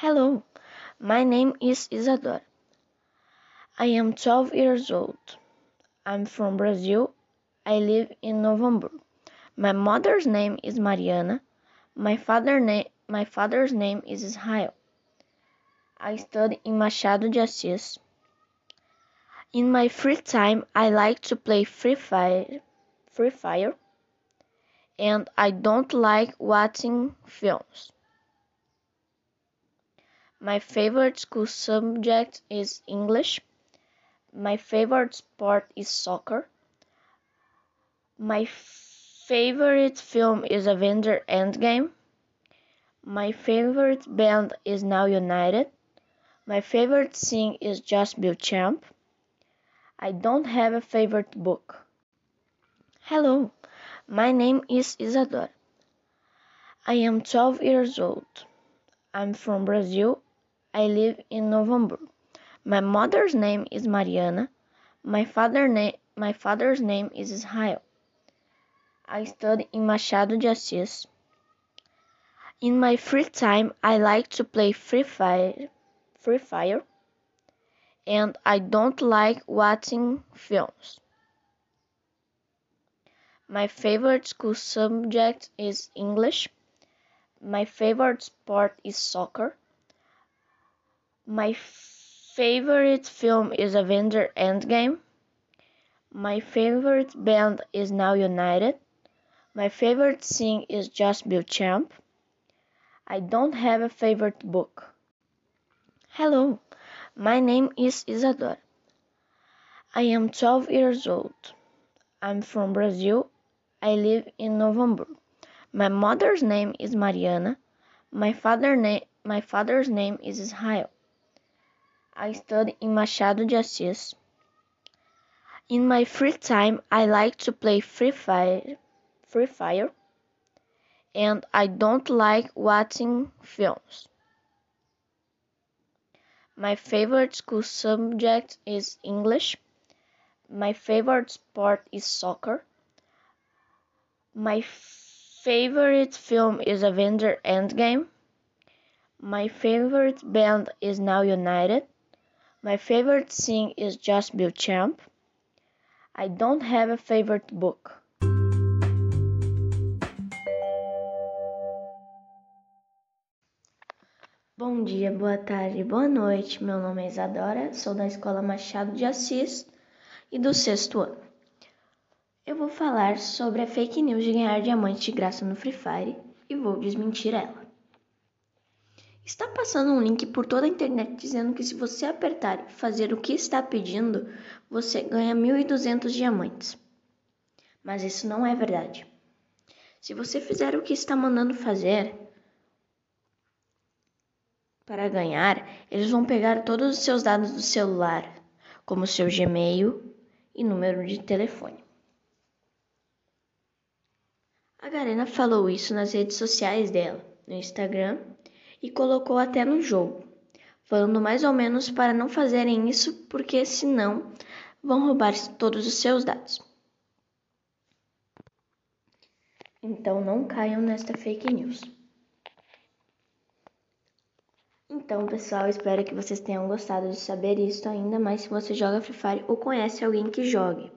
Hello, my name is Isadora. I am 12 years old. I'm from Brazil. I live in Novo Hamburgo. My mother's name is Mariana. My, father na- my father's name is Israel. I study in Machado de Assis. In my free time, I like to play Free Fire, Free Fire, and I don't like watching films. My favorite school subject is English. My favorite sport is soccer. My favorite film is Avenger Endgame. My favorite band is Now United. My favorite sing is Just Bill Champ. I don't have a favorite book. Hello, my name is Isadora. I am 12 years old. I'm from Brazil. I live in Novo Hamburgo. My mother's name is Mariana. My father na- my father's name is Israel. I study in Machado de Assis. In my free time, I like to play Free Fire, Free Fire, and I don't like watching films. My favorite school subject is English. My favorite sport is soccer. My favorite film is Avenger Endgame. My favorite band is Now United. My favorite sing is Just Bill Champ. I don't have a favorite book. Hello, my name is Isadora. I am 12 years old. I'm from Brazil. I live in Novo Hamburgo. My mother's name is Mariana. My father na- my father's name is Israel. I study in Machado de Assis. In my free time, I like to play Free Fire, Free Fire, and I don't like watching films. My favorite school subject is English. My favorite sport is soccer. My favorite film is Avenger Endgame. My favorite band is Now United. My favorite sing is Just Bill Champ. I don't have a favorite book. Bom dia, boa tarde, boa noite. Meu nome é Isadora, sou da Escola Machado de Assis e do sexto ano. Eu vou falar sobre a fake news de ganhar diamante de graça no Free Fire e vou desmentir ela. Está passando um link por toda a internet dizendo que se você apertar e fazer o que está pedindo, você ganha 1.200 diamantes. Mas isso não é verdade. Se você fizer o que está mandando fazer para ganhar, eles vão pegar todos os seus dados do celular, como seu Gmail e número de telefone. A Garena falou isso nas redes sociais dela, no Instagram e colocou até no jogo, falando mais ou menos para não fazerem isso porque senão vão roubar todos os seus dados. Então não caiam nesta fake news. Então, pessoal, espero que vocês tenham gostado de saber isso ainda mais se você joga Free Fire ou conhece alguém que jogue.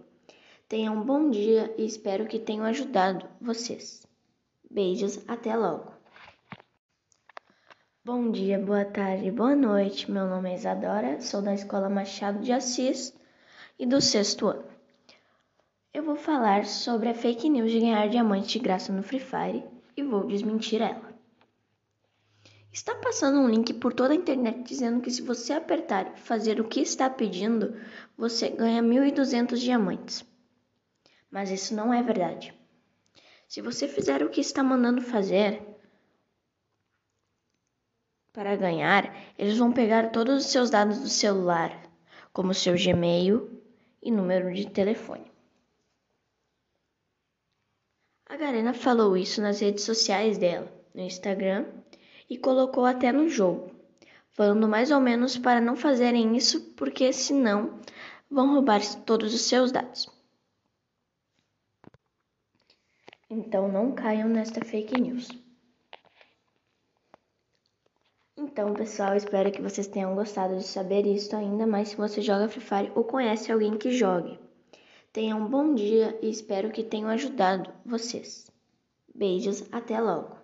Tenham um bom dia e espero que tenham ajudado vocês. Beijos, até logo. Bom dia, boa tarde, boa noite. Meu nome é Isadora, sou da Escola Machado de Assis e do sexto ano. Eu vou falar sobre a fake news de ganhar diamante de graça no Free Fire e vou desmentir ela. Está passando um link por toda a internet dizendo que se você apertar e fazer o que está pedindo, você ganha 1.200 diamantes. Mas isso não é verdade. Se você fizer o que está mandando fazer para ganhar, eles vão pegar todos os seus dados do celular, como seu Gmail e número de telefone. A Garena falou isso nas redes sociais dela, no Instagram e colocou até no jogo, falando mais ou menos para não fazerem isso porque senão vão roubar todos os seus dados. Então não caiam nesta fake news. Então, pessoal, espero que vocês tenham gostado de saber isso, ainda mais se você joga Free Fire ou conhece alguém que jogue. Tenham um bom dia e espero que tenham ajudado vocês. Beijos, até logo!